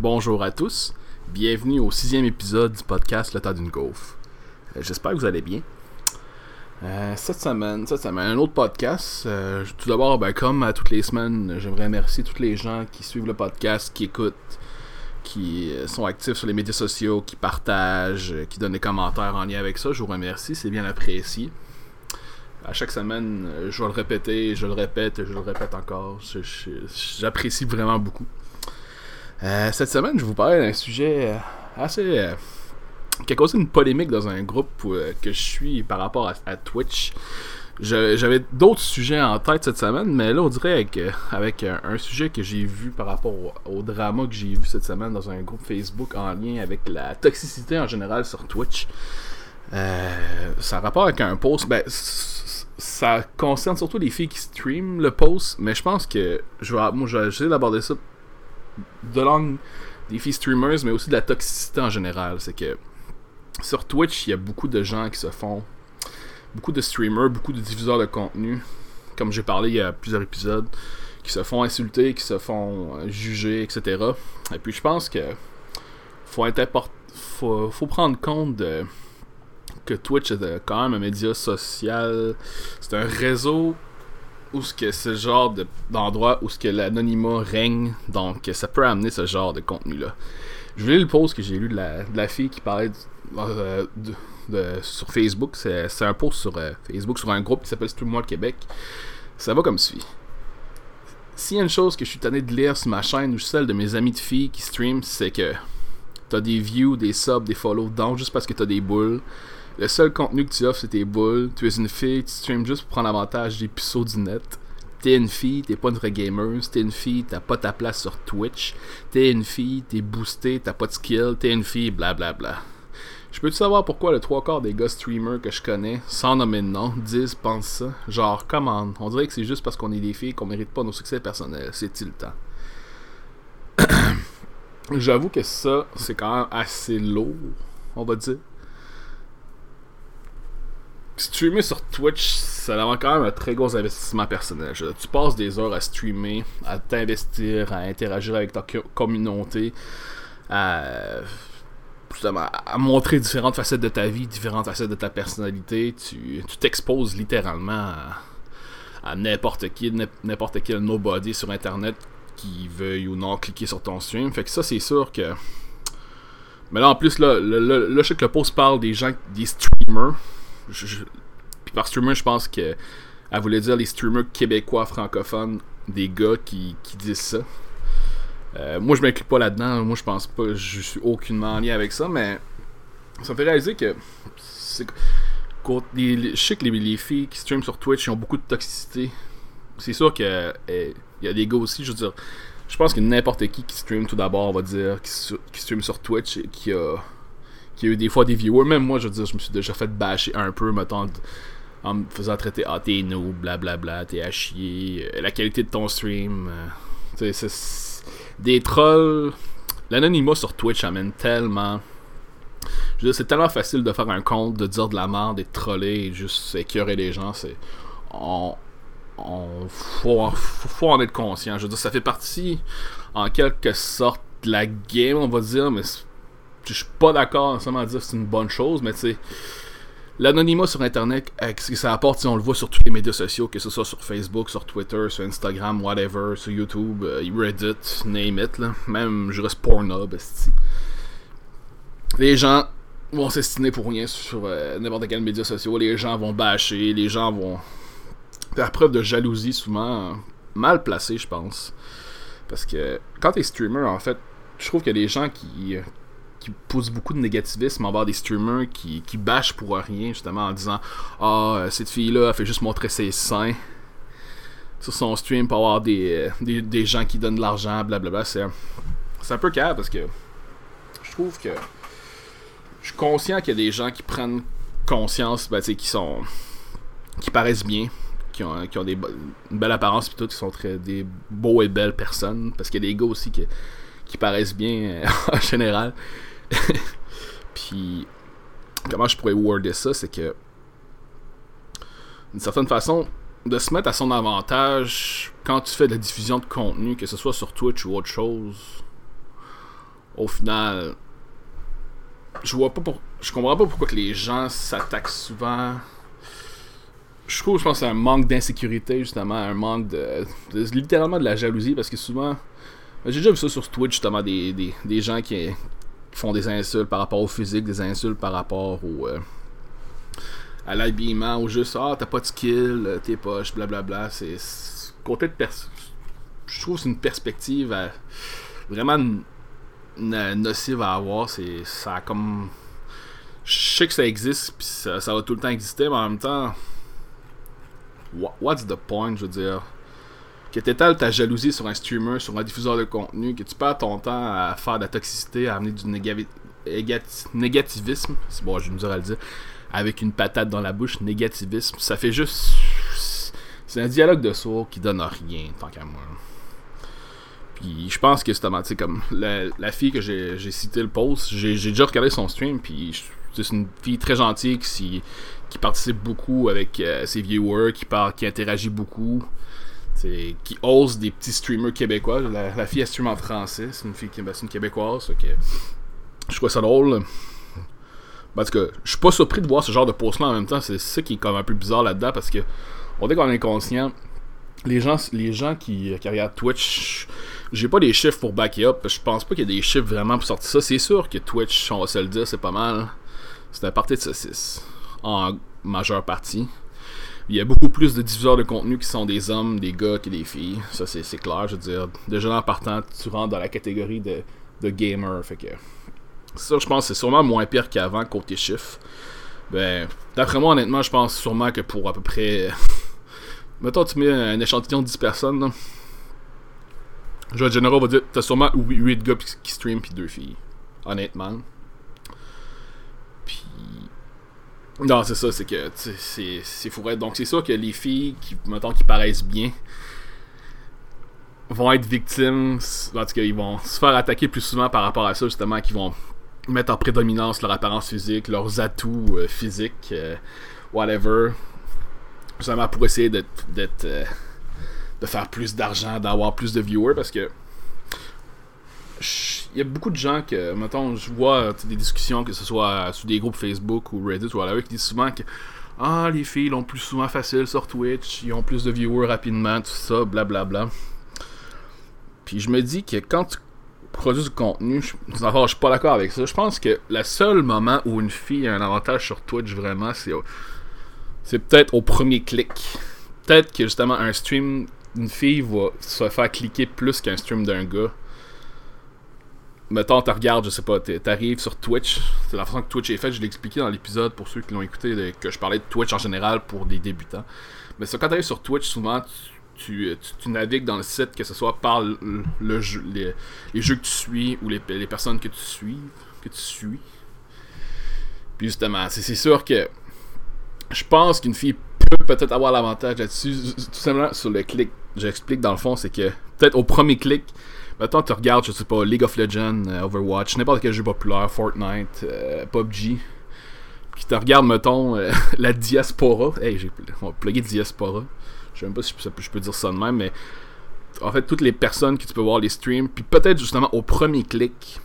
Bonjour à tous, bienvenue au sixième épisode du podcast Le temps d'une gaufre. Euh, J'espère que vous allez bien. Euh, cette semaine, cette semaine, un autre podcast. Euh, tout d'abord, ben, comme à toutes les semaines, j'aimerais remercier tous les gens qui suivent le podcast, qui écoutent, qui sont actifs sur les médias sociaux, qui partagent, qui donnent des commentaires en lien avec ça. Je vous remercie, c'est bien apprécié. À chaque semaine, je vais le répéter, je le répète, je le répète encore. J'apprécie vraiment beaucoup. Euh, cette semaine, je vous parler d'un sujet euh, assez. euh, qui a causé une polémique dans un groupe que je suis par rapport à, Twitch. J'avais d'autres sujets en tête cette semaine, mais là, on dirait avec, un, sujet que j'ai vu par rapport au, drama que j'ai vu cette semaine dans un groupe Facebook en lien avec la toxicité en général sur Twitch. Ça a rapport avec un post. Ben, ça concerne surtout les filles qui streament le post, mais je pense que je moi, je vais essayer d'aborder ça de l'angle des filles streamers, mais aussi de la toxicité en général. C'est que sur Twitch, il y a beaucoup de gens qui se font. Beaucoup de streamers, beaucoup de diffuseurs de contenu, comme j'ai parlé il y a plusieurs épisodes, qui se font insulter, qui se font euh, juger, etc. Et puis je pense que faut, être import- faut, faut prendre compte de que Twitch est euh, quand même un média social. C'est un réseau où ce que le genre de- d'endroit où ce que l'anonymat règne, donc ça peut amener ce genre de contenu-là. Je voulais le post que j'ai lu de la, de la fille qui parlait euh, sur Facebook. C'est un post sur euh, Facebook sur un groupe qui s'appelle Streamoir Québec. Ça va comme suit. S'il y a une chose que je suis tanné de lire sur ma chaîne ou celle de mes amis de filles qui stream, c'est que t'as des views, des subs, des follow down juste parce que t'as des boules. Le seul contenu que tu offres, c'est tes boules. Tu es une fille, tu streams juste pour prendre avantage des puceaux du net. T'es une fille, t'es pas une vraie gamer. T'es une fille, t'as pas ta place sur Twitch. T'es une fille, t'es boosté, t'as pas de skill. T'es une fille, blablabla. Je peux-tu savoir pourquoi le trois quarts des gars streamers que je connais, sans nommer de nom, disent, pensent ça? Genre, comment? On dirait que c'est juste parce qu'on est des filles qu'on mérite pas nos succès personnels. C'est-il le temps? J'avoue que ça, c'est quand même assez lourd, on va dire. Streamer sur Twitch, ça demande quand même un très gros investissement personnel. Tu passes des heures à streamer, à t'investir, à interagir avec ta co- communauté, à, justement, à montrer différentes facettes de ta vie, différentes facettes de ta personnalité. Tu t'exposes littéralement à, n'importe qui, n'im- n'importe quel nobody sur Internet qui veuille ou non cliquer sur ton stream. Fait que ça, c'est sûr que. Mais là, en plus, là, là, là, là, je sais que le post parle des gens, des streamers. Je- Puis par streamer, je pense que. Elle voulait dire les streamers québécois francophones, des gars qui, qui disent ça. Euh, moi, je m'inclus pas là-dedans. Moi, je pense pas. Je suis aucunement en lien avec ça, mais. Ça me fait réaliser que. je sais que les, les filles qui streament sur Twitch ont beaucoup de toxicité. C'est sûr que eh, y a des gars aussi, je veux dire. Je pense que n'importe qui qui stream tout d'abord, on va dire, qui, qui stream sur Twitch et qui a, qui a eu des fois des viewers. Même moi, je veux dire, je me suis déjà fait bâcher un peu, mettons, en me faisant traiter Ah, t'es noob, blablabla, t'es à chier, euh, la qualité de ton stream. euh, c'est- des trolls. L'anonymat sur Twitch amène tellement. Je veux dire, c'est tellement facile de faire un compte, de dire de la merde et de troller et juste écœurer les gens. C'est. On, on faut, faut, en être conscient. Je veux dire, ça fait partie en quelque sorte de la game, on va dire, mais je suis pas d'accord nécessairement à dire que c'est une bonne chose, mais tu sais, l'anonymat sur Internet, avec ce que ça apporte, sais, on le voit sur tous les médias sociaux, que ce soit sur Facebook, sur Twitter, sur Instagram, whatever, sur YouTube, euh, Reddit, name it, là. même, je reste Pornhub. Les gens vont s'estimer pour rien sur euh, n'importe quel média social, les gens vont bâcher, les gens vont faire preuve de jalousie souvent euh, mal placée, je pense. Parce que quand t'es streamer, en fait, je trouve a des gens qui, euh, qui poussent beaucoup de négativisme envers des streamers qui, qui bâchent pour rien, justement, en disant Ah, euh, cette fille-là, elle fait juste montrer ses seins sur son stream pour avoir des, euh, des, des gens qui donnent de l'argent, blablabla. C'est un, peu calme parce que je trouve que je suis conscient qu'il y a des gens qui prennent conscience, ben, qui sont. qui paraissent bien, qui ont, qui ont des, une belle apparence, puis tout, qui sont très des beaux et belles personnes. Parce qu'il y a des gars aussi qui, qui paraissent bien euh, en général. puis, comment je pourrais worder ça, c'est que. D'une certaine façon, de se mettre à son avantage quand tu fais de la diffusion de contenu, que ce soit sur Twitch ou autre chose, au final, je vois pas je comprends pas pourquoi que les gens s'attaquent souvent. Je trouve, je pense, c'est un manque d'insécurité justement, un manque de, littéralement de la jalousie parce que souvent, j'ai déjà vu ça sur Twitch justement des, des, gens qui, font des insultes par rapport au physique, des insultes par rapport au euh, à l'habillement ou juste ah t'as pas de skill, euh, t'es poche, blablabla. C'est côté de je trouve que c'est une perspective vraiment nocive à avoir. C'est ça comme je sais que ça existe puis ça, va tout le temps exister, mais en même temps, what's the point, je veux dire? Que t'étales ta jalousie sur un streamer, sur un diffuseur de contenu, que tu perds ton temps à faire de la toxicité, à amener du négativisme, c'est bon, je me dire à le dire, avec une patate dans la bouche, négativisme, ça fait juste. C'est un dialogue de sourds qui donne rien, tant qu'à moi. Puis je pense que justement, tu comme la, fille que j'ai cité le post, j'ai déjà regardé son stream, puis c'est une fille très gentille qui, qui participe beaucoup avec euh, ses viewers, qui, parle, qui interagit beaucoup, qui ose des petits streamers québécois. La, fille elle stream en français, c'est une fille qui ben, une québécoise, ok. je trouve ça drôle. Parce que je suis pas surpris de voir ce genre de post-là en même temps. C'est ça qui est comme un peu bizarre là-dedans parce que on dit qu'on est conscient. Les gens, les gens qui, regardent Twitch, j'ai pas des chiffres pour back up. Je pense pas qu'il y a des chiffres vraiment pour sortir ça. C'est sûr que Twitch, on va se le dire, c'est pas mal. C'est un parti de saucisse. En majeure partie. Il y a beaucoup plus de diffuseurs de contenu qui sont des hommes, des gars que des filles. Ça, c'est clair. Je veux dire, déjà en partant, tu rentres dans la catégorie de, de gamer. Fait que ça, je pense c'est sûrement moins pire qu'avant côté chiffres. Ben, d'après moi, honnêtement, je pense sûrement que pour à peu près. Mettons, tu mets un échantillon de 10 personnes. Là. Général, on va dire, t'as sûrement 8 gars qui stream puis 2 filles. Honnêtement. Puis. Non, c'est ça, c'est que c'est, c'est fou. Donc, c'est sûr que les filles qui, mettons, qui paraissent bien, vont être victimes. En tout cas, ils vont se faire attaquer plus souvent par rapport à ça, justement, qu'ils vont mettre en prédominance leur apparence physique, leurs atouts euh, physiques, euh, whatever. Justement pour essayer d'être, euh, de faire plus d'argent, d'avoir plus de viewers parce que il y a beaucoup de gens que, mettons, je vois des discussions, que ce soit sur des groupes Facebook ou Reddit ou whatever, qui disent souvent que ah, les filles l'ont plus souvent facile sur Twitch, ils ont plus de viewers rapidement, tout ça, blablabla. Bla, bla. Puis je me dis que quand tu produit du contenu, je, je suis pas d'accord avec ça. Je pense que le seul moment où une fille a un avantage sur Twitch vraiment, c'est c'est peut-être au premier clic. Peut-être que justement un stream d'une fille va se faire cliquer plus qu'un stream d'un gars. Mettons, tu regardes, je sais pas, t'arrives sur Twitch. C'est la façon que Twitch est fait. Je l'ai expliqué dans l'épisode pour ceux qui l'ont écouté, que je parlais de Twitch en général pour des débutants. Mais ça, quand t'arrives sur Twitch, souvent, tu, navigues dans le site, que ce soit par le, jeu, les, jeux que tu suis ou les, personnes que tu suis. Que tu suis. Puis justement, c'est sûr que je pense qu'une fille peut peut-être avoir l'avantage là-dessus. Tout simplement sur le clic, j'explique dans le fond, c'est que peut-être au premier clic, maintenant tu regardes, je sais pas, League of Legends, euh, Overwatch, n'importe quel jeu populaire, Fortnite, euh, PUBG, puis tu regardes, mettons, euh, la diaspora. Hey, j'ai plugué diaspora. Je sais même pas si je peux dire ça de même, mais en fait, toutes les personnes que tu peux voir les streams, puis peut-être justement au premier clic,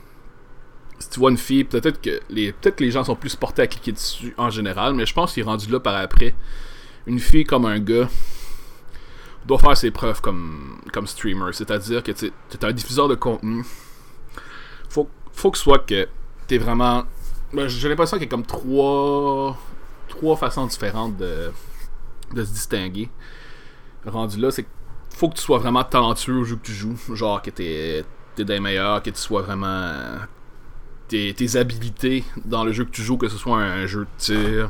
si tu vois une fille, peut-être que les peut-être que les gens sont plus portés à cliquer dessus en général, mais je pense qu'il est rendu là par après. Une fille comme un gars doit faire ses preuves comme, comme streamer, c'est-à-dire que tu es un diffuseur de contenu. Faut, faut que soit que tu es vraiment. Ben, j'ai l'impression qu'il y a comme trois, trois façons différentes de, de se distinguer rendu là, c'est faut que tu sois vraiment talentueux au jeu que tu joues. Genre que t'es es des meilleurs, que tu sois vraiment. Tes, tes, habilités dans le jeu que tu joues, que ce soit un, jeu de tir,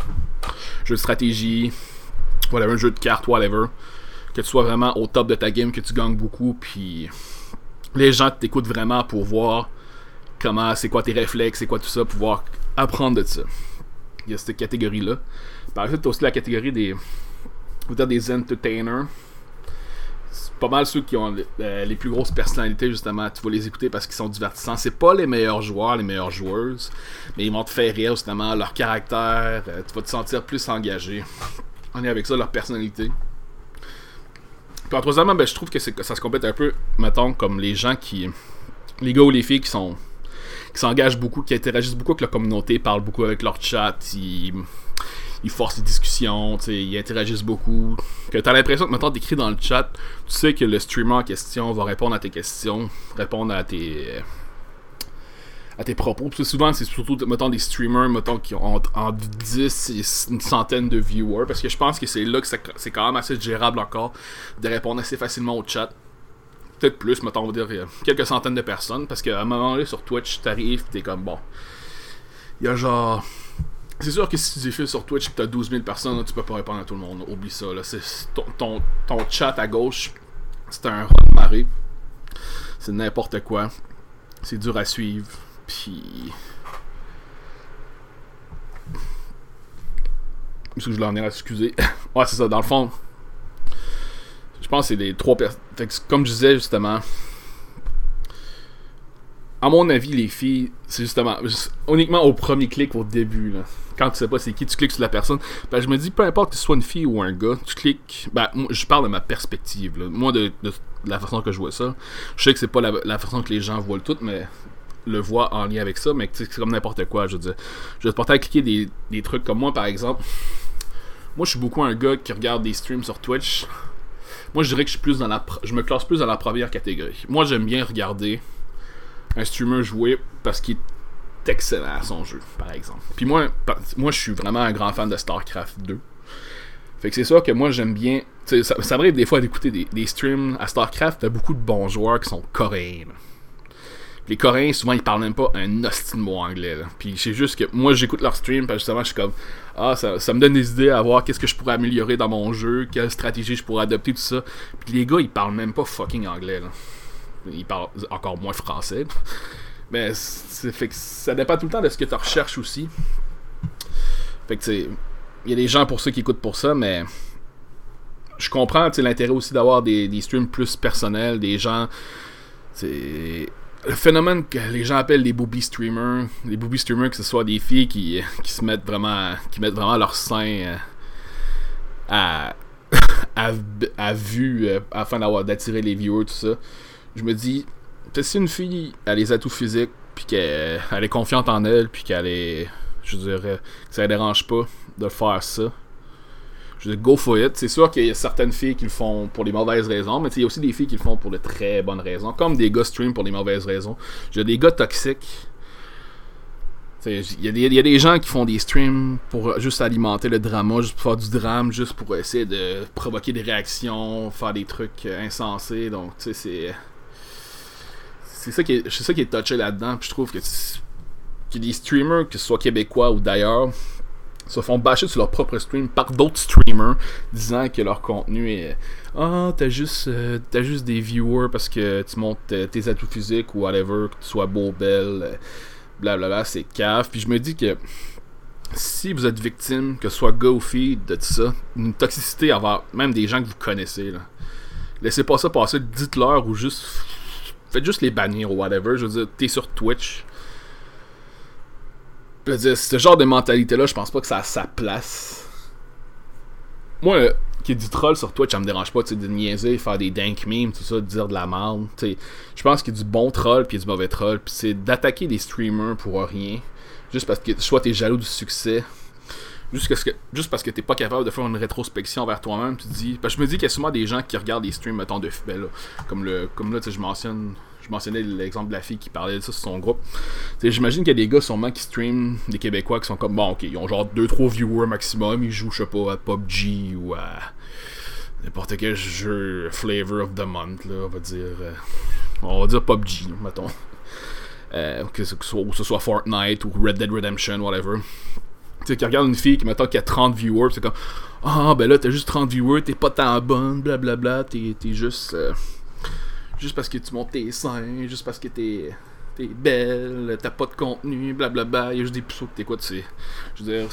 jeu de stratégie, un jeu de cartes, whatever. Que tu sois vraiment au top de ta game, que tu gagnes beaucoup, puis les gens t'écoutent vraiment pour voir comment, c'est quoi tes réflexes, c'est quoi tout ça, pour pouvoir apprendre de ça. Il y a cette catégorie-là. Par exemple, tu as aussi la catégorie des, des entertainers pas mal ceux qui ont euh, les plus grosses personnalités, justement. Tu vas les écouter parce qu'ils sont divertissants. C'est pas les meilleurs joueurs, les meilleures joueuses, mais ils vont te faire rire, justement. Leur caractère, euh, tu vas te sentir plus engagé. On est avec ça, leur personnalité. Puis en troisièmement, ben, je trouve que, ça se complète un peu, mettons, comme les gens qui. Les gars ou les filles qui sont s'engagent beaucoup, qui interagissent beaucoup avec la communauté, parlent beaucoup avec leur chat, ils, ils forcent les discussions, ils interagissent beaucoup. Que t'as l'impression que maintenant t'écris dans le chat, tu sais que le streamer en question va répondre à tes questions, répondre à tes à tes propos. Parce que souvent, c'est surtout, des streamers, mettons, qui ont entre 10 et une centaine de viewers. Parce que je pense que c'est là que c'est quand même assez gérable encore de répondre assez facilement au chat. Peut-être plus, mettons, on va dire quelques centaines de personnes. Parce qu'à un moment donné, sur Twitch, t'arrives, t'es comme bon. Il y a genre. C'est sûr que si tu défiles sur Twitch et que t'as 12 000 personnes, tu peux pas répondre à tout le monde. Oublie ça. Là. Ton, ton, chat à gauche, c'est un run marée. C'est n'importe quoi. C'est dur à suivre. Puis. Est-ce que je l'en ai excusé? ouais, c'est ça. Dans le fond, je pense que c'est les trois personnes. Comme je disais justement, à mon avis, les filles, c'est justement uniquement au premier clic au début. Là. Quand tu sais pas c'est qui, tu cliques sur la personne. Ben, je me dis, peu importe que ce soit une fille ou un gars, tu cliques. Ben, je parle de ma perspective. Moi, de, la façon que je vois ça. Je sais que c'est pas la, façon que les gens voient le tout, mais le voit en lien avec ça, mais c'est comme n'importe quoi, je veux dire. Je vais te porter à cliquer des, des, trucs comme moi, par exemple. Moi, je suis beaucoup un gars qui regarde des streams sur Twitch. Moi, je dirais que je suis plus dans la... Je me classe plus dans la première catégorie. Moi, j'aime bien regarder un streamer jouer parce qu'il est excellent à son jeu, par exemple. Puis moi, moi je suis vraiment un grand fan de StarCraft 2. Fait que c'est sûr que moi, j'aime bien... Ça, ça m'arrive des fois d'écouter des, des, streams à StarCraft. T'as beaucoup de bons joueurs qui sont coréens les Coréens, souvent, ils parlent même pas un hostie de mot anglais. Puis c'est juste que moi, j'écoute leur stream, parce justement, je suis comme, ah, ça, me donne des idées à voir qu'est-ce que je pourrais améliorer dans mon jeu, quelle stratégie je pourrais adopter, tout ça. Puis les gars, ils parlent même pas fucking anglais. Là. Ils parlent encore moins français. Mais fait que ça dépend tout le temps de ce que tu recherches aussi. Fait que, tu il y a des gens pour ceux qui écoutent pour ça, mais je comprends l'intérêt aussi d'avoir des, streams plus personnels, des gens. Le phénomène que les gens appellent les booby streamers, les booby streamers que ce soit des filles qui, qui se mettent vraiment qui mettent vraiment leur sein euh, à, à, à, vue euh, afin d'attirer les viewers tout ça. Je me dis si une fille a les atouts physiques puis qu'elle est confiante en elle puis qu'elle est je dirais que ça ne dérange pas de faire ça je go for it. C'est sûr qu'il y a certaines filles qui le font pour les mauvaises raisons, mais il y a aussi des filles qui le font pour de très bonnes raisons, comme des gars stream pour les mauvaises raisons. J'ai des gars toxiques. Il y, y, a des gens qui font des streams pour juste alimenter le drama, juste pour faire du drame, juste pour essayer de provoquer des réactions, faire des trucs euh, insensés. Donc, tu sais, c'est. C'est ça, qui est, ça qui est touché là-dedans. Puis je trouve que, que des streamers, que ce soit québécois ou d'ailleurs, se font bâcher sur leur propre stream par d'autres streamers disant que leur contenu est ah t'as juste euh, juste des viewers parce que tu montes tes atouts physiques ou whatever que tu sois beau belle blablabla c'est cave puis je me dis que si vous êtes victime que ce soit gars ou fille de tout ça une toxicité avoir même des gens que vous connaissez là. Laissez pas ça passer dites-leur ou juste faites juste les bannir ou whatever. Je veux dire t'es sur Twitch dire, ce genre de mentalité-là, je pense pas que ça a sa place. Moi, qui est du troll sur Twitch, ça me dérange pas de niaiser, faire des dank memes, tout ça, de dire de la merde. Je pense qu'il y a du bon troll puis du mauvais troll. Puis c'est d'attaquer des streamers pour rien. Juste parce que soit t'es jaloux du succès. Juste, que, parce que t'es pas capable de faire une rétrospection vers toi-même, tu dis. Parce que je me dis qu'il y a souvent des gens qui regardent des streams, mettons, de ben là, comme le comme là, je mentionne je mentionnais l'exemple de la fille qui parlait de ça sur son groupe. J'imagine qu'il y a des gars sûrement qui stream, des Québécois qui sont comme bon ok, ils ont genre 2-3 viewers maximum, ils jouent je sais pas à PUBG ou à n'importe quel jeu flavor of the month, là, on va dire. Euh, on va dire PUBG, mettons. Euh, que, ce soit, ou ce soit Fortnite ou Red Dead Redemption, whatever. Tu sais, qui regarde une fille qui, mettons, qui a 30 viewers, c'est comme Ah, ben là, t'as juste 30 viewers, t'es pas tant bonne, blablabla, t'es juste. Euh, juste parce que tu montes tes seins, juste parce que t'es t'es belle, t'as pas de contenu, blablabla, il y a juste des puceaux que t'écoutes, c'est. Je veux dire.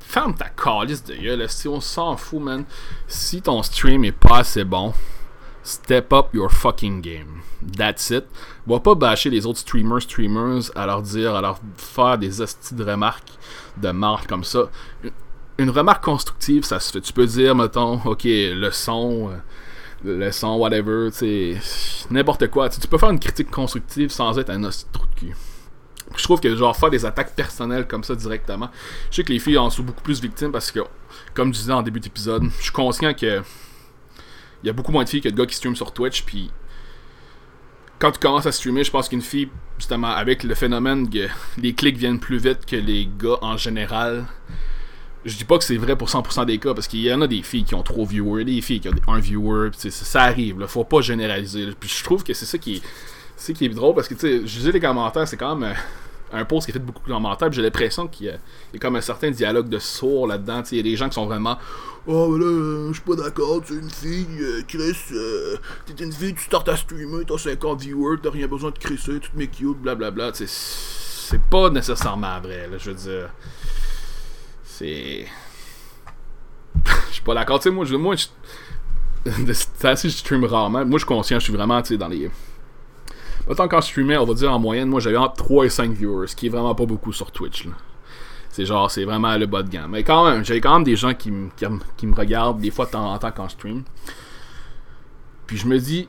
Ferme ta calice de gueule, si on s'en fout, man. Si ton stream est pas assez bon, step up your fucking game. That's it. Va pas bâcher les autres streamers, streamers, à leur dire, à leur faire des hosties de remarques de marque comme ça. Une remarque constructive, ça se fait. Tu peux dire, mettons, ok, le son. Euh, le son, whatever, tu n'importe quoi. tu peux faire une critique constructive sans être un trou de cul. Je trouve que genre faire des attaques personnelles comme ça directement, je sais que les filles en sont beaucoup plus victimes parce que, comme je disais en début d'épisode, je suis conscient que il y a beaucoup moins de filles que de gars qui streament sur Twitch, puis quand tu commences à streamer, je pense qu'une fille, justement, avec le phénomène que les clics viennent plus vite que les gars en général, je dis pas que c'est vrai pour 100% des cas, parce qu'il y en a des filles qui ont trop viewers, des filles qui ont un viewer, ça, arrive, là, faut pas généraliser. Puis je trouve que c'est ça qui est, qui est drôle, parce que tu sais, je disais les commentaires, c'est quand même euh, un post qui a fait beaucoup de commentaires, j'ai l'impression qu'il y, a comme un certain dialogue de sourds là-dedans, il y a des gens qui sont vraiment Oh, mais là, euh, je suis pas d'accord, tu es une fille, euh, Chris, t'es une fille, tu startes à streamer, t'as 50 viewers, t'as rien besoin de crisser, toutes mes cute, blablabla, tu c'est pas nécessairement vrai, là, je veux dire c'est. Je suis pas d'accord. Tu sais, moi, je, moi, c'est assez, je stream rarement. Moi, je suis conscient, je suis vraiment, tu sais, dans les. Autant quand je streamais, on va dire en moyenne, moi, j'avais entre 3 et 5 viewers, ce qui est vraiment pas beaucoup sur Twitch. C'est genre, c'est vraiment le bas de gamme. Mais quand même, j'avais quand même des gens qui, me regardent des fois de temps en temps quand stream. Puis je me dis,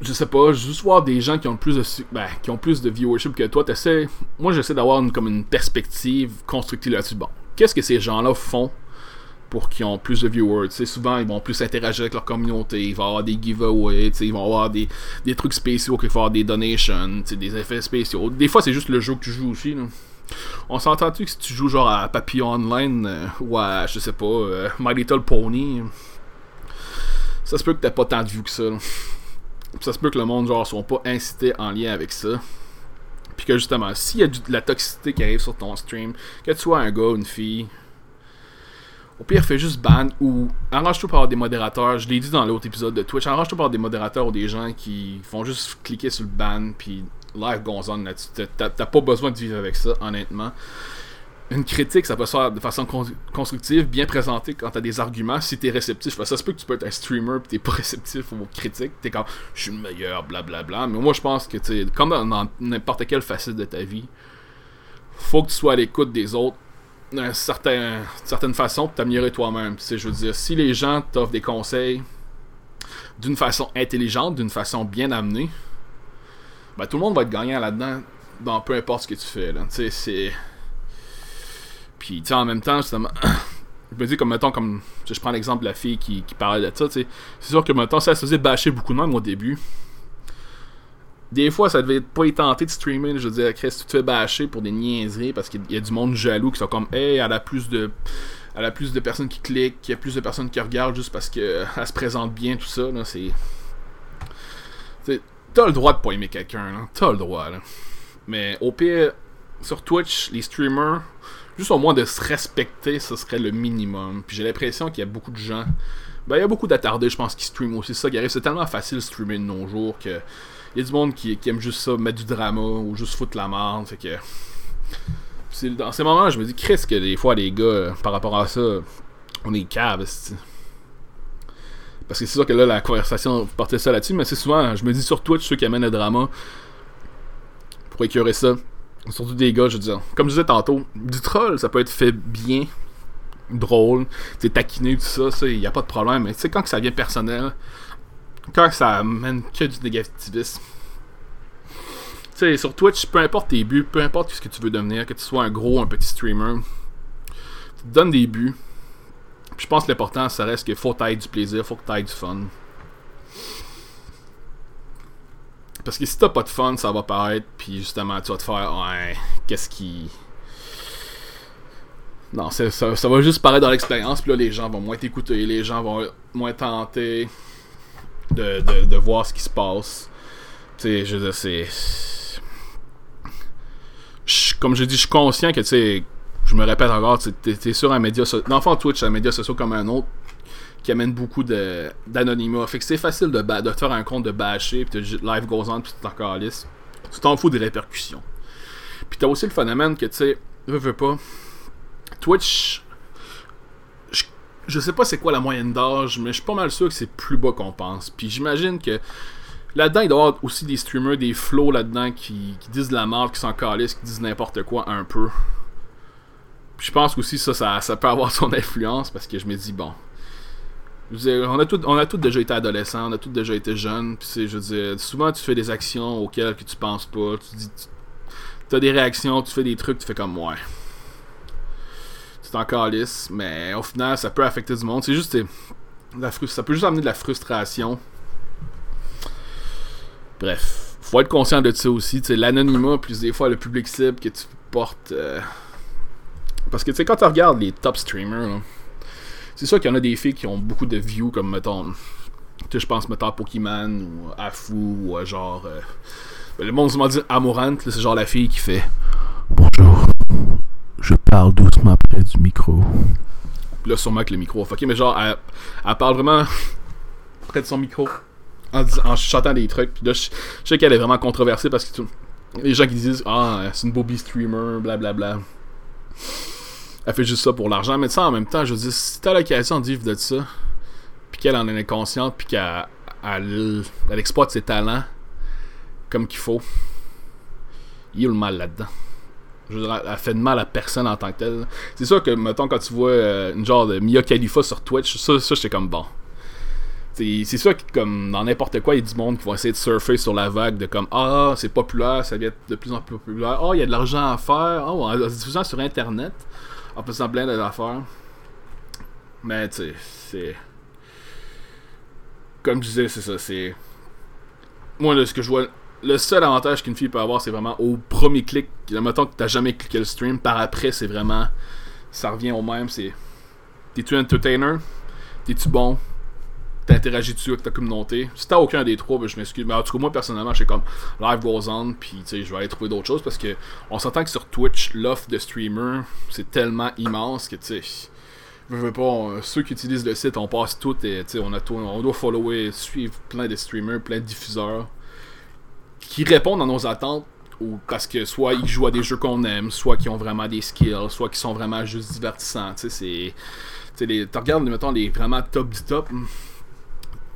je sais pas, juste voir des gens qui ont plus de ben, plus de viewership que toi, t'essaies. Moi j'essaie d'avoir une, comme une perspective constructive là-dessus. Bon, qu'est-ce que ces gens-là font pour qu'ils ont plus de viewers? souvent ils vont plus interagir avec leur communauté, ils vont avoir des giveaways, ils vont avoir des, des trucs spéciaux, il faut avoir des donations, des effets spéciaux. Des fois c'est juste le jeu que tu joues aussi. Là. On s'entend-tu que si tu joues genre à Papillon Online euh, ou à, je sais pas, euh, My Little Pony, ça se peut que t'as pas tant de vues que ça. Ça se peut que le monde, genre, soit pas incités en lien avec ça. Puis que justement, s'il y a de la toxicité qui arrive sur ton stream, que tu sois un gars ou une fille, au pire, fais juste ban ou arrange-toi par des modérateurs. Je l'ai dit dans l'autre épisode de Twitch, arrange-toi par des modérateurs ou des gens qui font juste cliquer sur le ban, puis live gonzone là-dessus. T'as pas besoin de vivre avec ça, honnêtement une critique, ça peut se faire de façon constructive, bien présentée quand t'as des arguments, si t'es réceptif. Ça se peut que tu peux être un streamer pis t'es pas réceptif aux critiques, t'es comme je suis le meilleur, blablabla. Bla, bla. Mais moi je pense que tu comme dans n'importe quelle facette de ta vie, faut que tu sois à l'écoute des autres d'une certain, certaine façon t'améliorer toi-même. Je dire, si les gens t'offrent des conseils d'une façon intelligente, d'une façon bien amenée, ben tout le monde va être gagnant là-dedans dans peu importe ce que tu fais. Là. C'est puis, tu en même temps, justement, je me dis, comme, mettons, comme, je prends l'exemple de la fille qui, parlait de ça, c'est sûr que, mettons, ça se faisait bâcher beaucoup de même au début. Des fois, ça devait pas être tenté de streamer. Je veux dire, Chris, tu te fais bâcher pour des niaiseries parce qu'il y a du monde jaloux qui sont comme, hey, elle a plus de. Elle a plus de personnes qui cliquent, il y a plus de personnes qui regardent juste parce qu'elle se présente bien, tout ça, là, c'est. T'as le droit de pas aimer quelqu'un. T'as le droit, là. Mais au pire, sur Twitch, les streamers, juste au moins de se respecter, ce serait le minimum. Puis j'ai l'impression qu'il y a beaucoup de gens. Ben, il y a beaucoup d'attardés, je pense, qui streament aussi. ça qui. C'est tellement facile de streamer de nos jours que. Y a du monde qui, aime juste ça, mettre du drama ou juste foutre la merde. Fait que. Dans ces moments, je me dis, Chris, que des fois, les gars, par rapport à ça, on est caves. Parce que c'est sûr que là, la conversation portait ça là-dessus, mais c'est souvent, je me dis sur Twitch, ceux qui amènent le drama, pour écœurer ça, Surtout des gars, je veux dire. Comme je disais tantôt, du troll, ça peut être fait bien, drôle, tu taquiné, tout ça, il n'y a pas de problème. Mais tu sais, quand ça vient personnel, quand ça amène que du négativisme, tu sais, sur Twitch, peu importe tes buts, peu importe ce que tu veux devenir, que tu sois un gros, un petit streamer, tu te donnes des buts. Puis je pense que l'important, ça reste qu'il faut que du plaisir, faut que tu du fun. Parce que si t'as pas de fun, ça va paraître, puis justement, tu vas te faire, ouais, qu'est-ce qui. Non, ça, ça, va juste paraître dans l'expérience, puis là, les gens vont moins t'écouter, les gens vont moins tenter de, de, de voir ce qui se passe. Tu sais, je veux dire, c'est. Comme je dis, je suis conscient que, tu sais, je me répète encore, tu es, sur un média social. Dans Twitch, un média social comme un autre qui amène beaucoup d'anonymat. Fait que c'est facile de, faire un compte de bâcher, puis live goes on, puis tu t'en liste. Tu t'en fous des répercussions. Puis t'as aussi le phénomène que, tu sais, veux, veux pas. Twitch. Je, sais pas c'est quoi la moyenne d'âge, mais je suis pas mal sûr que c'est plus bas qu'on pense. Puis j'imagine que là-dedans, il doit y avoir aussi des streamers, des flows là-dedans qui, disent de la merde, qui s'en calissent, qui disent n'importe quoi un peu. Puis je pense aussi ça, ça, ça peut avoir son influence parce que je me dis, bon, on a tous on a déjà été adolescents, on a tous déjà été jeunes, puis je veux dire, souvent tu fais des actions auxquelles que tu penses pas, tu dis tu as des réactions, tu fais des trucs, tu fais comme ouais. C'est encore lisse, mais au final ça peut affecter du monde, c'est juste la ça peut juste amener de la frustration. Bref, faut être conscient de ça aussi, l'anonymat plus des fois le public cible que tu portes euh, parce que tu sais quand tu regardes les top streamers c'est sûr qu'il y en a des filles qui ont beaucoup de views, comme mettons. Tu je pense mettons Pokémon ou à Fou ou genre. Euh, le monde se dit Amorante, c'est genre la fille qui fait Bonjour, je parle doucement près du micro. Là, sûrement que le micro Ok, mais genre, elle, parle vraiment près de son micro en, chantant des trucs. Puis là, je, sais qu'elle est vraiment controversée parce que tout, les gens qui disent Ah, c'est une Bobby streamer, blablabla. Bla, bla elle fait juste ça pour l'argent. Mais ça, en même temps, je dire, si t'as l'occasion de vivre de ça, puis qu'elle en est consciente, puis qu'elle elle, exploite ses talents comme qu'il faut, il y a le mal là-dedans. Je veux dire, elle fait de mal à personne en tant que telle. C'est sûr que, mettons, quand tu vois euh, une genre de Mia Khalifa sur Twitch, ça, ça j'étais comme bon. C'est sûr que, comme dans n'importe quoi, il y a du monde qui va essayer de surfer sur la vague de comme Ah, c'est populaire, ça vient de plus en plus populaire. Ah, il y a de l'argent à faire. Ah, en diffusant sur Internet en faisant plein d'affaires. Mais tu sais, c'est. Comme je disais, c'est ça, c'est. Moi, là, ce que je vois. Le seul avantage qu'une fille peut avoir, c'est vraiment au premier clic. Mettons que t'as jamais cliqué le stream, par après, c'est vraiment. Ça revient au même, c'est. T'es-tu entertainer? T'es-tu bon? T'interagis-tu avec ta communauté? Si t'as aucun des trois, ben, je m'excuse. Mais en tout cas, moi personnellement, je suis comme live goes on, puis je vais aller trouver d'autres choses parce que on s'entend que sur Twitch, l'offre de streamer, c'est tellement immense que tu sais. veux pas, ceux qui utilisent le site, on passe tout et on, a tout, on doit follower, suivre plein de streamers, plein de diffuseurs qui répondent à nos attentes ou parce que soit ils jouent à des jeux qu'on aime, soit qui ont vraiment des skills, soit qui sont vraiment juste divertissants. Tu sais, c'est. Tu regardes, mettons, les vraiment top du top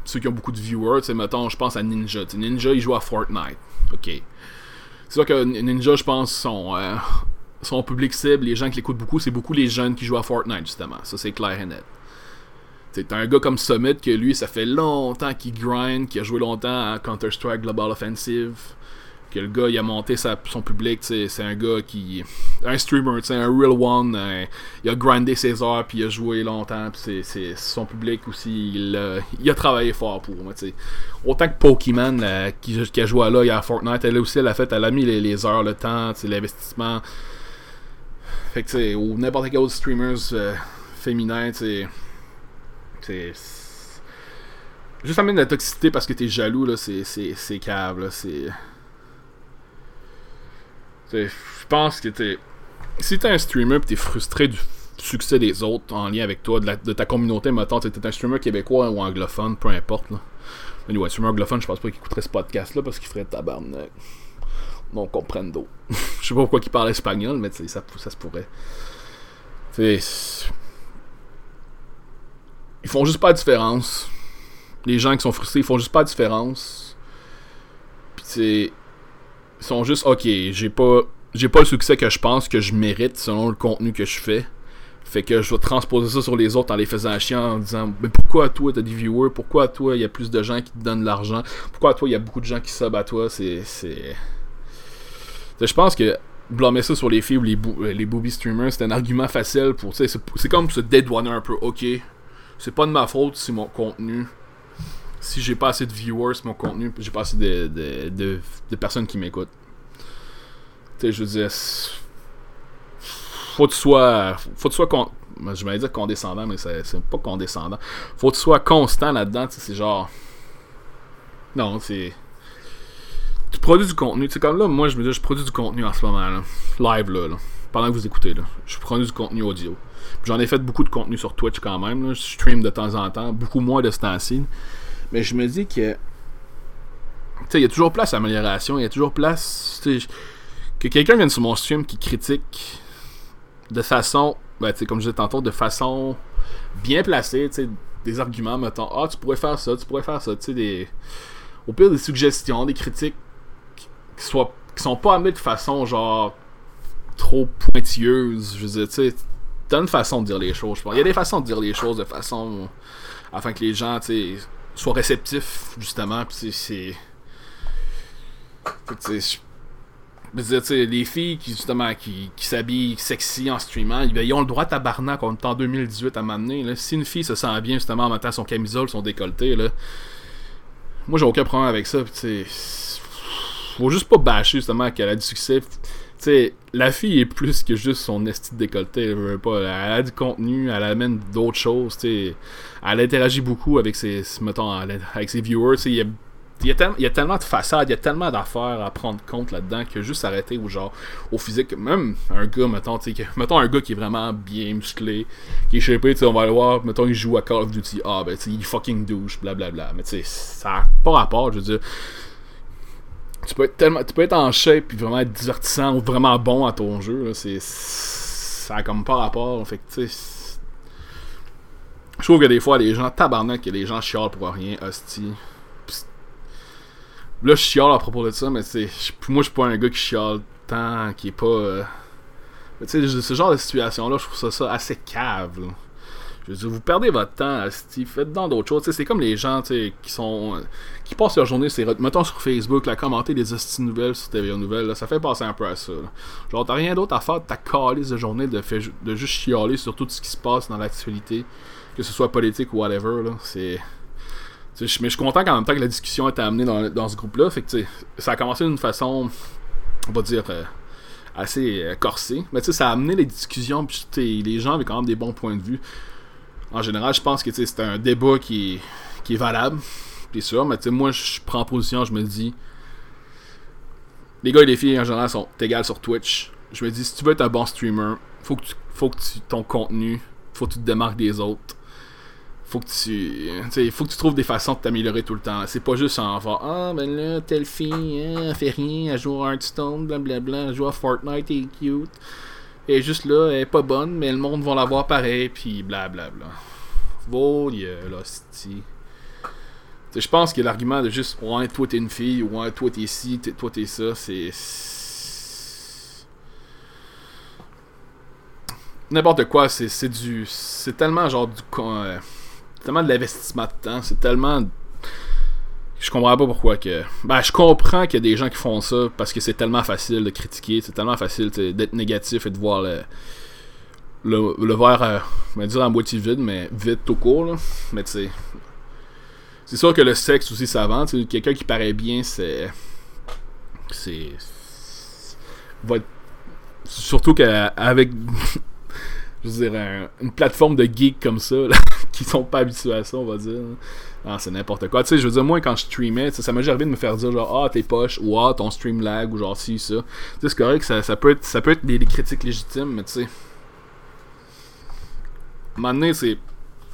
ceux qui ont beaucoup de viewers, tu mettons, je pense à Ninja. Ninja, il joue à Fortnite. Ok. C'est sûr que Ninja, je pense, son, euh, son public cible, les gens qui l'écoutent beaucoup, c'est beaucoup les jeunes qui jouent à Fortnite, justement. Ça, c'est clair et net. T'as un gars comme Summit que lui, ça fait longtemps qu'il grind, qui a joué longtemps à Counter-Strike Global Offensive que le gars il a monté son public, c'est un gars qui. Un streamer, un real one. il a grindé ses heures, puis il a joué longtemps, puis c'est son public aussi. Il, a travaillé fort pour. moi autant que Pokémon qui, qui, a joué là, il y a Fortnite, elle aussi, elle a fait, elle a mis les, heures, le temps, l'investissement. Fait que tu ou n'importe quel autre streamer euh, féminin. Juste amener de la toxicité parce que t'es jaloux, là, c'est cave, là, c'est. Je pense que t'es. Si t'es un streamer et t'es frustré du succès des autres en lien avec toi, de, ta communauté, mettons, t'es un streamer québécois ou anglophone, peu importe. Là. Ouais, streamer anglophone, je pense pas qu'il écouterait ce podcast-là parce qu'il ferait tabarnak. Non comprendo. je sais pas pourquoi il parle espagnol, mais ça, ça se pourrait. Ils font juste pas la différence. Les gens qui sont frustrés, ils font juste pas la différence. Puis c'est ils sont juste, ok, j'ai pas, j'ai pas le succès que je pense que je mérite selon le contenu que je fais. Fait que je vais transposer ça sur les autres en les faisant chier en disant Mais pourquoi toi t'as des viewers? Pourquoi à toi il y a plus de gens qui te donnent de l'argent? Pourquoi à toi il y a beaucoup de gens qui sub à toi C'est. c'est... Je pense que blâmer ça sur les filles ou les, les booby streamers, c'est un argument facile pour. C'est, c'est comme se dédouaner un peu. Ok, c'est pas de ma faute si mon contenu si j'ai pas assez de viewers mon contenu, j'ai pas assez de, de, de, personnes qui m'écoutent. Tu sais, je veux dire, faut que tu sois, faut que tu sois, con... je vais dire condescendant, mais c'est pas condescendant. Faut que tu sois constant là-dedans, c'est genre, non, c'est, tu produis du contenu, tu sais, comme là, moi, je me dis, je produis du contenu en ce moment, là, live, là, là, pendant que vous écoutez, là, je produis du contenu audio. J'en ai fait beaucoup de contenu sur Twitch quand même, là, je stream de temps en temps, beaucoup moins de ce temps-ci. Mais je me dis que. Il y a toujours place à amélioration, il y a toujours place. Que quelqu'un vienne sur mon stream qui critique de façon. Ben, comme je disais tantôt, de façon bien placée, des arguments, mettons, ah, tu pourrais faire ça, tu pourrais faire ça, des. Au pire, des suggestions, des critiques qui, qui sont pas amenées de façon, genre, trop pointilleuse. Je veux dire, tu sais, t'as de dire les choses, je pense. Il y a des façons de dire les choses de façon afin que les gens, soient réceptifs, justement. Puis c'est. Les filles qui justement qui, qui s'habillent sexy en streamant, ben, ils ont le droit à tabarnak en 2018 à m'amener. Si une fille se sent bien justement en mettant son camisole, son décolleté, là, moi j'ai aucun problème avec ça. sais faut juste pas bâcher justement qu'elle a du succès. Sais la fille est plus que juste son esti de décolleté. Elle, pas, elle a du contenu, elle amène d'autres choses. sais Elle interagit beaucoup avec ses, mettons, avec ses viewers. Il y a y, a tellement de façades, il y a tellement d'affaires à prendre compte là-dedans que juste s'arrêter au genre au physique, même un gars, mettons, que, mettons un gars qui est vraiment bien musclé, qui est shapé, on va le voir, mettons il joue à Call of Duty, ah ben il fucking douche, blablabla. Mais tu sais, ça n'a pas rapport, je veux dire. Tu peux être tellement. Tu peux être en shape et vraiment être divertissant ou vraiment bon à ton jeu. c'est. Ça a comme pas rapport. Fait tu. Je trouve que des fois les gens tabarnak que les gens chialent pour rien, hostie. Là, je chiale à propos de ça, mais c'est moi, je suis pas un gars qui chiale tant, qui est pas. Euh... Tu sais, ce genre de situation-là, je trouve ça, ça assez cave. Je veux dire, vous perdez votre temps, Steve, faites dans d'autres choses. C'est comme les gens qui sont qui passent leur journée, c'est mettons sur Facebook, là, commenter des hosties nouvelles sur TV Nouvelles, ça fait passer un peu à ça. Genre, t'as rien d'autre à faire de ta calice de journée de, de juste chialer sur tout ce qui se passe dans l'actualité, que ce soit politique ou whatever. C'est mais je suis content qu'en même temps que la discussion été amenée dans, ce groupe-là. Fait que ça a commencé d'une façon, on va dire, euh, assez euh, corsée. Mais ça a amené les discussions, puis les gens avaient quand même des bons points de vue. En général, je pense que c'est un débat qui est, valable, c'est sûr. Mais moi, je prends position, je me dis. Les gars et les filles en général sont égales sur Twitch. Je me dis, si tu veux être un bon streamer, faut que, faut que ton contenu, faut que tu te démarques des autres faut que tu faut que tu trouves des façons de t'améliorer tout le temps. C'est pas juste en voir ah ben là telle fille hein, elle fait rien, elle joue à Hearthstone, blablabla, elle joue à Fortnite, elle est cute. Elle est juste là, elle est pas bonne, mais le monde va la voir pareil, puis blablabla. Voyez là, Je pense que l'argument de juste ouais toi t'es une fille, ou ouais toi t'es ci, toi t'es ça, c'est n'importe quoi, c'est du. C'est tellement genre du. Euh, tellement de l'investissement de temps, c'est tellement. Je comprends pas pourquoi que. Ben, je comprends qu'il y a des gens qui font ça parce que c'est tellement facile de critiquer, c'est tellement facile d'être négatif et de voir le. Le, le verre, euh, je dire à moitié vide, mais vide tout court, là. Mais tu sais. C'est sûr que le sexe aussi, ça vend. Quelqu'un qui paraît bien, c'est. C'est. Va être... Surtout qu'avec. je veux dire, une plateforme de geek comme ça, là, qui sont pas habitués à ça, on va dire. Ah, c'est n'importe quoi. Tu sais, je veux dire, moi, quand je streamais, ça m'a déjà arrivé de me faire dire, genre, ah, t'es poche, ou ah, ton stream lag, ou genre, si, ça. Tu sais, c'est correct, ça, ça, peut être, ça peut être des, critiques légitimes, mais tu sais. À c'est.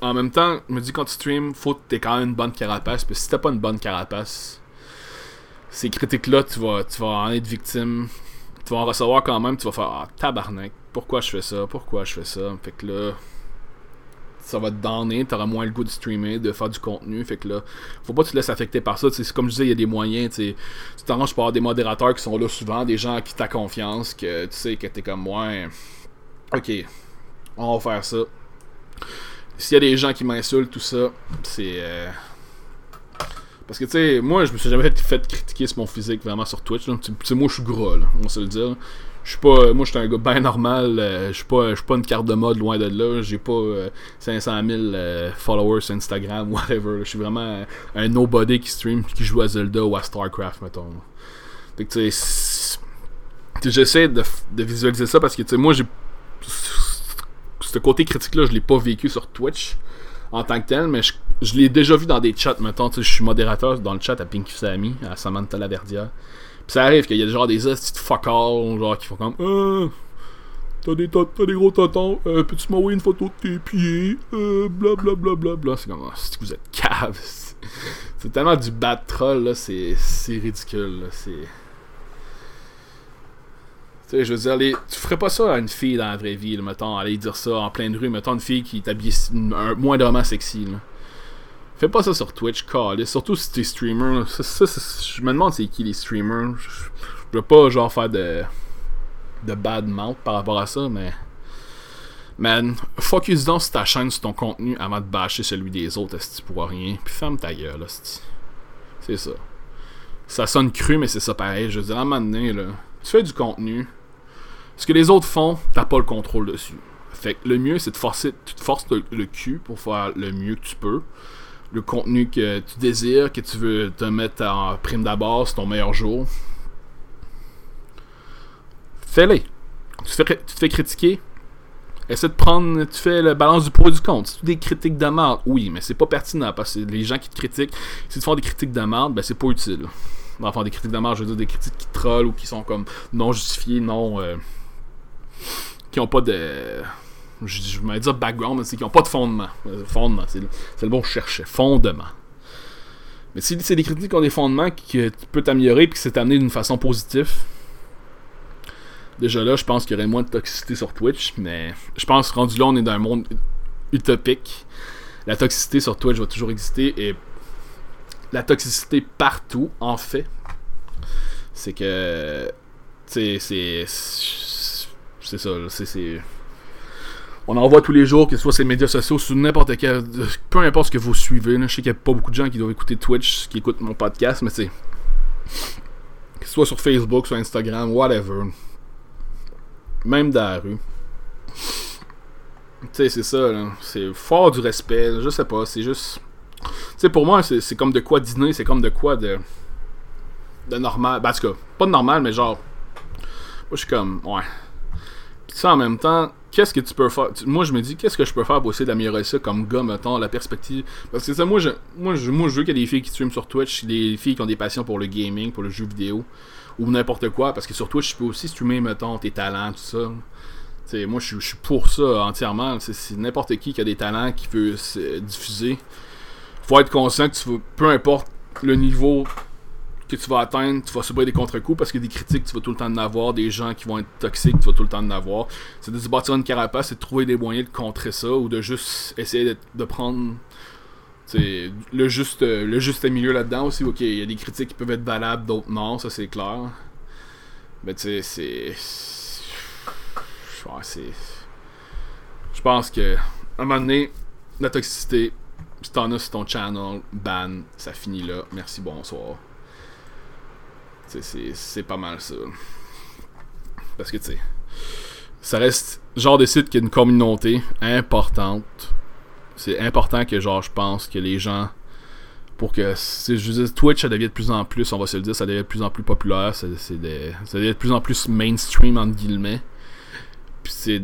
En même temps, je me dis, quand tu stream, faut que t'aies quand même une bonne carapace, parce que si t'as pas une bonne carapace, ces critiques-là, tu vas, tu vas en être victime. Tu vas en recevoir quand même, tu vas faire, ah, tabarnak, pourquoi je fais ça, pourquoi je fais ça? Fait que là ça va te donner, t'auras moins le goût de streamer, de faire du contenu. Fait que là, faut pas que tu te laisses affecter par ça. C'est comme je disais, il y a des moyens. Tu t'arranges par des modérateurs qui sont là souvent, des gens qui t'as confiance, que tu sais que t'es comme moi. Ok, on va faire ça. S'il y a des gens qui m'insultent, tout ça, c'est. Euh, parce que tu sais, moi je me suis jamais fait, critiquer sur mon physique vraiment sur Twitch. Tu sais, moi je suis gros, là, on va se le dire. Je suis pas. Moi, je suis un gars bien normal. Euh, je suis pas, pas une carte de mode loin de là. J'ai pas 500 euh, 000 euh, followers sur Instagram, whatever. Je suis vraiment un nobody qui stream, qui joue à Zelda ou à StarCraft, mettons. Fait que, tu sais. J'essaie de, visualiser ça parce que, tu sais, moi, j'ai. Ce côté critique-là, je l'ai pas vécu sur Twitch en tant que tel, mais je, l'ai déjà vu dans des chats, mettons. Je suis modérateur dans le chat à Pinky Sami, à Samantha Laverdia. Ça arrive qu'il y a genre des hosties de fuck all, genre qui font comme euh, T'as des, t'as des gros tontons, euh, peux-tu m'envoyer une photo de tes pieds euh, Blablabla. Bla, bla, bla, C'est comme, oh, si vous êtes cave. C'est tellement du bad troll, là, c'est, c'est ridicule, là. C'est. Tu sais, je veux dire, tu ferais pas ça à une fille dans la vraie vie, là, mettons, aller dire ça en pleine rue, mettons une fille qui t'habille moindrement sexy, là. Fais pas ça sur Twitch, call. Surtout si t'es streamer. je me demande c'est qui les streamers. Je, veux pas genre faire de de bad mouth par rapport à ça, mais Man, focus donc sur ta chaîne, sur ton contenu avant de bâcher celui des autres, est-ce que tu pourras rien? Puis ferme ta gueule, C'est ça. Ça sonne cru, mais c'est ça pareil. Je veux dire, à un moment là, tu fais du contenu. Ce que les autres font, t'as pas le contrôle dessus. Fait que le mieux, c'est de forcer, tu te forces le, cul pour faire le mieux que tu peux. Le contenu que tu désires, que tu veux te mettre en prime d'abord, c'est ton meilleur jour. Fais-le. Tu, tu te fais critiquer, Essaie de prendre, tu fais la balance du poids du compte. C'est des critiques de oui, mais c'est pas pertinent parce que les gens qui te critiquent, si tu fais des critiques de ben c'est pas utile. Enfin, des critiques de je veux dire des critiques qui trollent ou qui sont comme non justifiées, non. Euh, qui ont pas de. Je, je dire background, mais c'est qui ont pas de fondement. Euh, fondement, c'est le, bon chercher. Fondement. Mais si c'est des critiques qui ont des fondements qui, qui peut t'améliorer et que c'est amené d'une façon positive, Déjà là, je pense qu'il y aurait moins de toxicité sur Twitch, mais je pense rendu là, on est dans un monde utopique. La toxicité sur Twitch va toujours exister et la toxicité partout, en fait, c'est que. C'est. C'est ça, c'est. On en voit tous les jours, que ce soit sur les médias sociaux, sur n'importe quel. Peu importe ce que vous suivez. je sais qu'il n'y a pas beaucoup de gens qui doivent écouter Twitch, qui écoutent mon podcast, mais c'est. Que ce soit sur Facebook, sur Instagram, whatever même dans la rue. Tu sais, c'est ça, là. C'est fort du respect, je sais pas, c'est juste. Tu sais, pour moi, c'est comme de quoi dîner, c'est comme de quoi de. de normal. Ben, en tout cas, pas de normal, mais genre. Moi, je suis comme, ouais. Puis ça, en même temps, qu'est-ce que tu peux faire? Moi, je me dis, qu'est-ce que je peux faire pour essayer d'améliorer ça comme gars, mettons, la perspective? Parce que ça, moi, je, moi, je, moi, je veux qu'il y ait des filles qui streament sur Twitch, des filles qui ont des passions pour le gaming, pour le jeu vidéo ou n'importe quoi, parce que sur Twitch, tu peux aussi streamer, mettons, tes talents, tout ça. T'sais, moi, je suis pour ça entièrement. C'est n'importe qui qui a des talents qui veut se diffuser. Faut être conscient que tu peu importe le niveau que tu vas atteindre, tu vas subir des contre-coups parce que des critiques, tu vas tout le temps en avoir, des gens qui vont être toxiques, tu vas tout le temps en avoir. C'est de se bâtir une carapace et de trouver des moyens de contrer ça ou de juste essayer de, prendre le juste, euh, le juste milieu là-dedans aussi. Ok, il y a des critiques qui peuvent être valables, d'autres non, ça c'est clair. Mais tu sais, c'est. c'est. Je pense que, à un moment donné, la toxicité, si t'en as sur ton channel, ban, ça finit là. Merci, bonsoir. C'est pas mal ça. Parce que, tu sais, ça reste genre de site qui a une communauté importante. C'est important que genre je pense que les gens pour que je dis, Twitch ça devient de plus en plus on va se le dire ça devient de plus en plus populaire ça, devient de plus en plus mainstream entre guillemets. Puis c'est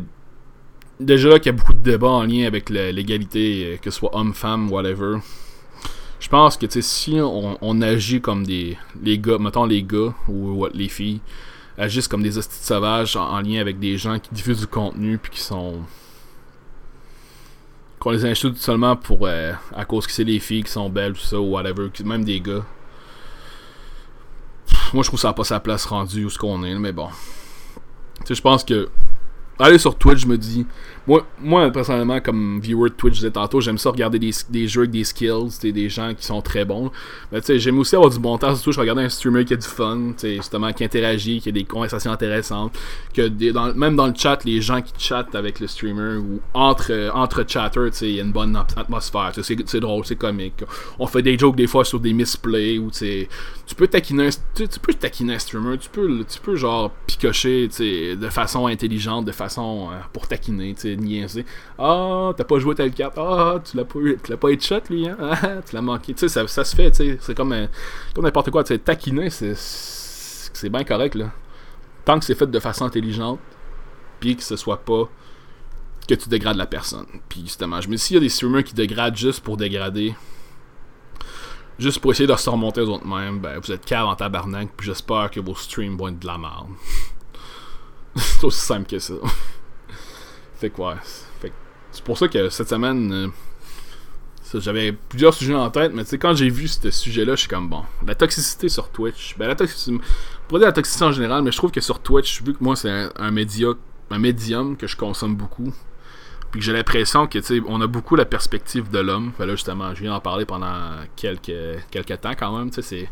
déjà là qu'il y a beaucoup de débats en lien avec l'égalité euh, que ce soit homme-femme whatever je pense que si on, agit comme des les gars mettons les gars ou, les filles agissent comme des hosties sauvages en, lien avec des gens qui diffusent du contenu puis qui sont qu'on les insulte seulement pour euh, à cause que c'est les filles qui sont belles tout ça ou whatever, même des gars. Moi je trouve ça pas sa place rendue où ce qu'on est, mais bon. Tu sais, je pense que aller sur Twitch, je me dis. Moi, moi personnellement, comme viewer de Twitch, je disais tantôt, j'aime ça regarder des, des, jeux avec des skills, des gens qui sont très bons. Mais tu sais, j'aime aussi avoir du bon temps, surtout je regarde un streamer qui a du fun, justement, qui interagit, qui a des conversations intéressantes. Que même dans le chat, les gens qui chattent avec le streamer ou entre, entre chatters, il y a une bonne atmosphère. C'est drôle, c'est comique. On fait des jokes des fois sur des misplays ou tu peux taquiner tu, peux taquiner un streamer, tu peux, tu peux genre picocher de façon intelligente, de façon euh, pour taquiner, tu sais, niaiser. Ah, t'as pas joué telle carte. Ah, tu l'as pas tu l'as pas headshot lui, hein? Ah, tu l'as manqué. Tu sais, ça, ça, se fait, tu sais. C'est comme, euh, comme n'importe quoi. Tu sais, taquiner, c'est, c'est bien correct, là. Tant que c'est fait de façon intelligente, puis que ce soit pas que tu dégrades la personne. Puis justement, je me dis, s'il y a des streamers qui dégradent juste pour dégrader, juste pour essayer de se remonter aux autres mêmes, ben vous êtes cave en tabarnak, puis j'espère que vos streams vont être de la merde. C'est aussi simple que ça. fait que ouais. c'est pour ça que cette semaine, euh, j'avais plusieurs sujets en tête, mais tu sais, quand j'ai vu ce sujet-là, je suis comme bon. La toxicité sur Twitch. Ben, la toxicité. Pour dire la toxicité en général, mais je trouve que sur Twitch, vu que moi, c'est un, média, un médium que je consomme beaucoup, puis que j'ai l'impression que, tu sais, on a beaucoup la perspective de l'homme. Fait là, justement, je viens d'en parler pendant quelques, quelques temps quand même, tu sais,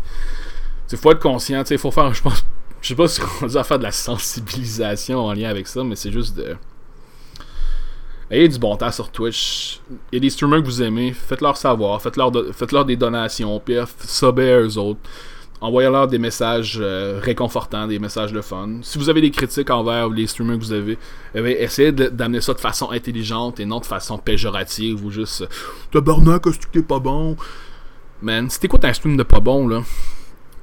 c'est. faut être conscient, il faut faire, je pense, je sais pas si on va faire de la sensibilisation en lien avec ça, mais c'est juste de. ayez du bon temps sur Twitch. Il y a des streamers que vous aimez, faites-leur savoir, faites-leur des donations, puis subez à eux autres. Envoyez-leur des messages euh, réconfortants, des messages de fun. Si vous avez des critiques envers les streamers que vous avez, eh essayez d'amener ça de façon intelligente et non de façon péjorative ou juste Tabarnak, est-ce que t'es pas bon Man, si t'écoutes un stream de pas bon, là,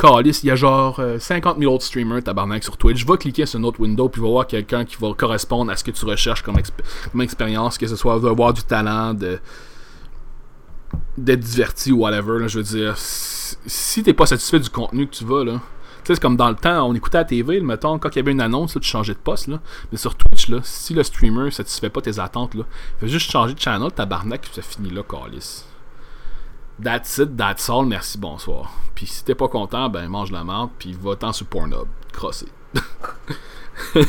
Calice, il y a genre 50 euh, 000 autres streamers tabarnak sur Twitch. Va cliquer sur une autre window puis va voir quelqu'un qui va correspondre à ce que tu recherches comme, expérience, que ce soit d'avoir du talent, d'être diverti ou whatever. je veux dire, si t'es pas satisfait du contenu que tu vas, là, tu sais, c'est comme dans le temps, on écoutait à TV, mettons, quand il y avait une annonce, tu changeais de poste, là. Mais sur Twitch, là, si le streamer satisfait pas tes attentes, là, fais juste changer de channel, tabarnak, puis ça finit là, calice. That's it, that's all, merci, bonsoir. Puis si t'es pas content, ben mange la menthe, puis va-t'en sur Pornhub. Crossé.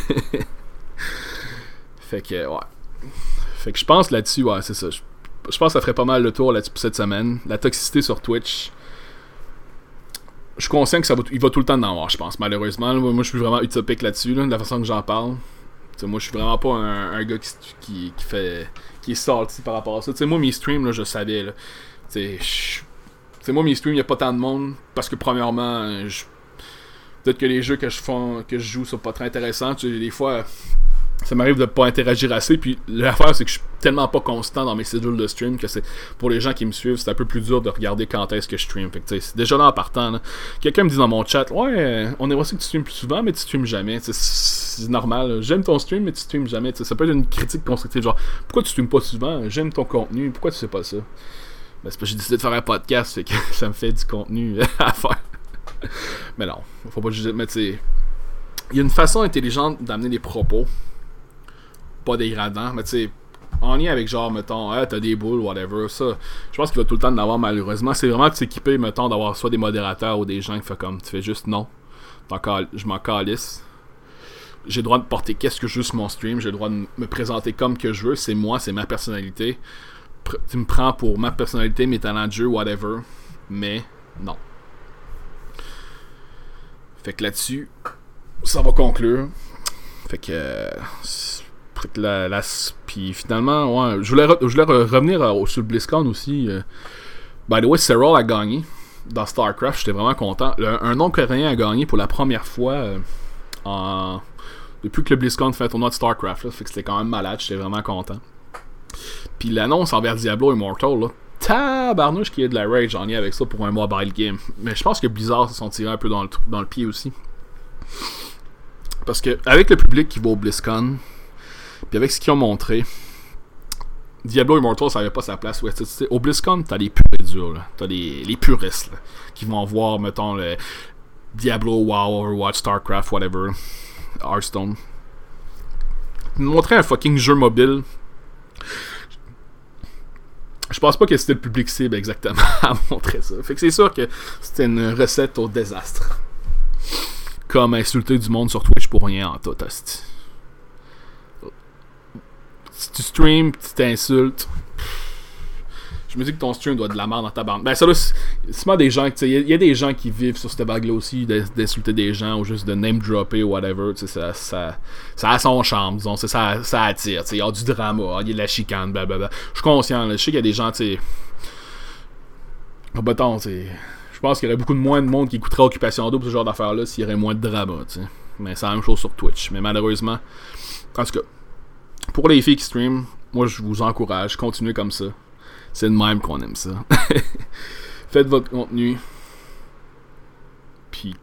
fait que, ouais. Fait que je pense là-dessus, ouais, c'est ça. Je, pense que ça ferait pas mal le tour là-dessus pour cette semaine. La toxicité sur Twitch. Je suis conscient que ça va, il va tout le temps en avoir, je pense, malheureusement. Moi, je suis vraiment utopique là-dessus, de la façon que j'en parle. moi, je suis vraiment pas un, gars qui, qui, fait. qui est salty par rapport à ça. sais moi, mes streams, là, je savais. Là, c'est moi mes streams, il n'y a pas tant de monde parce que premièrement, peut-être que les jeux que je fais, que je joue sont pas très intéressants. des fois, ça m'arrive de pas interagir assez. Puis l'affaire, c'est que je suis tellement pas constant dans mes schedules de stream que c'est pour les gens qui me suivent, c'est un peu plus dur de regarder quand est-ce que je stream. C'est déjà là en partant. Quelqu'un me dit dans mon chat, ouais, on aimerait aussi que tu streams plus souvent, mais tu streams jamais. C'est normal. J'aime ton stream, mais tu streams jamais. ça peut être une critique constructive, genre pourquoi tu streams pas souvent? J'aime ton contenu, pourquoi tu sais pas ça ben, c'est parce que j'ai décidé de faire un podcast, fait que ça me fait du contenu à faire. mais non, faut pas juger. Mais tu il y a une façon intelligente d'amener des propos, pas dégradants, mais tu sais, en lien avec genre, mettons, ah, t'as des boules, whatever, ça, je pense qu'il va tout le temps en avoir malheureusement. C'est vraiment de s'équiper, mettons, d'avoir soit des modérateurs ou des gens qui font comme, tu fais juste non, je m'en calisse. J'ai le droit de porter qu'est-ce que je veux sur mon stream, j'ai le droit de me présenter comme que je veux, c'est moi, c'est ma personnalité tu me prends pour ma personnalité, mes talents de jeu, whatever. Mais non. Fait que là-dessus, ça va conclure. Fait que. que la, puis finalement, ouais, je voulais, revenir sur le BlizzCon aussi. Euh. by the way, Serral a gagné dans StarCraft. J'étais vraiment content. un nom coréen a gagné pour la première fois euh, en, depuis que le BlizzCon fait un tournoi de StarCraft. Fait que c'était quand même malade. J'étais vraiment content. Puis l'annonce envers Diablo Immortal, là, tabarnouche qui est de la rage en lien avec ça pour un mobile game. Mais je pense que Blizzard se sont tirés un peu dans le, pied aussi. Parce que avec le public qui va au BlizzCon, puis avec ce qu'ils ont montré, Diablo Immortal, ça n'avait pas sa place. Ouais, au BlizzCon, t'as les purs et durs. T'as les, puristes qui vont voir, mettons, le Diablo, WoW, Overwatch, StarCraft, whatever, Hearthstone. Montrer un fucking jeu mobile je pense pas que c'était le public cible exactement à montrer ça. Fait que c'est sûr que c'était une recette au désastre. Comme insulter du monde sur Twitch pour rien en tout, Si tu streams, tu t'insultes, je me dis que ton stream doit de la merde dans ta bande. Ben, ça là, c'est des gens, il y, a des gens qui vivent sur cette bague-là aussi, d'insulter des gens ou juste de name-dropper ou whatever. Ça, a son charme, disons. Ça, attire. Il y a du drama, il y a de la chicane, blablabla. Je suis conscient, je sais qu'il y a des gens, tu sais. Mettons, Je pense qu'il y aurait beaucoup de moins de monde qui écouterait Occupation Double, ce genre d'affaires-là, s'il y aurait moins de drama, tu sais. Mais c'est la même chose sur Twitch. Mais malheureusement, en tout cas, pour les filles qui stream, moi je vous encourage, continuez comme ça. C'est de même qu'on aime ça. Faites votre contenu. Puis,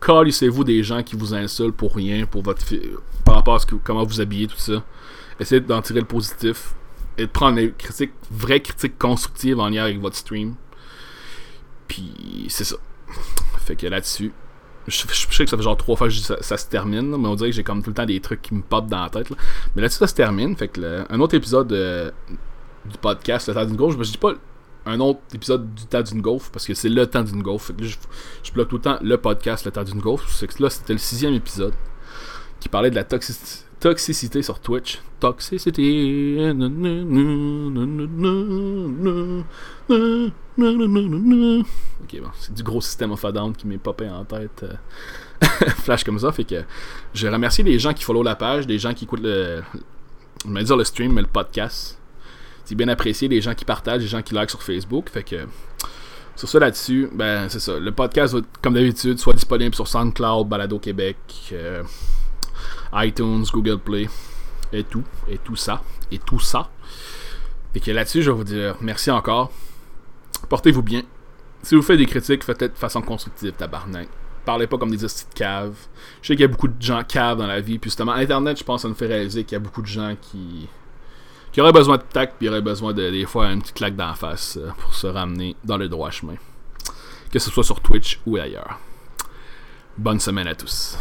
calissez-vous des gens qui vous insultent pour rien, pour votre par rapport à ce que, comment vous habillez, tout ça. Essayez d'en tirer le positif et de prendre des critiques, vraies critiques constructives en lien avec votre stream. Puis, c'est ça. Fait que là-dessus, je, sais que ça fait genre trois fois que ça, se termine, mais on dirait que j'ai comme tout le temps des trucs qui me popent dans la tête. Mais là-dessus, ça se termine. Fait que un autre épisode de du podcast Le temps d'une golf. Je dis pas un autre épisode du temps d'une golf parce que c'est le temps d'une golf. je, bloque tout le temps le podcast Le temps d'une golf. C'est que là, c'était le sixième épisode qui parlait de la toxicité sur Twitch. Toxicité. Ok, bon, c'est du gros système of a qui m'est popé en tête. Flash comme ça. Fait que je remercie les gens qui follow la page, les gens qui écoutent le, je vais dire le stream, mais le podcast. C'est bien apprécié, les gens qui partagent, les gens qui like sur Facebook. Fait que sur ça là-dessus, ben c'est ça. Le podcast comme d'habitude, soit disponible sur SoundCloud, Balado Québec, euh, iTunes, Google Play, et tout, et tout ça, et tout ça. Et que là-dessus, je vais vous dire merci encore. Portez-vous bien. Si vous faites des critiques, faites-les de façon constructive, tabarnak. Parlez pas comme des hosties de cave. Je sais qu'il y a beaucoup de gens caves dans la vie. Puis justement, Internet, je pense, ça nous fait réaliser qu'il y a beaucoup de gens qui qui auraient besoin de tact, puis auraient besoin de, des fois, une petite claque d'en face euh, pour se ramener dans le droit chemin. Que ce soit sur Twitch ou ailleurs. Bonne semaine à tous.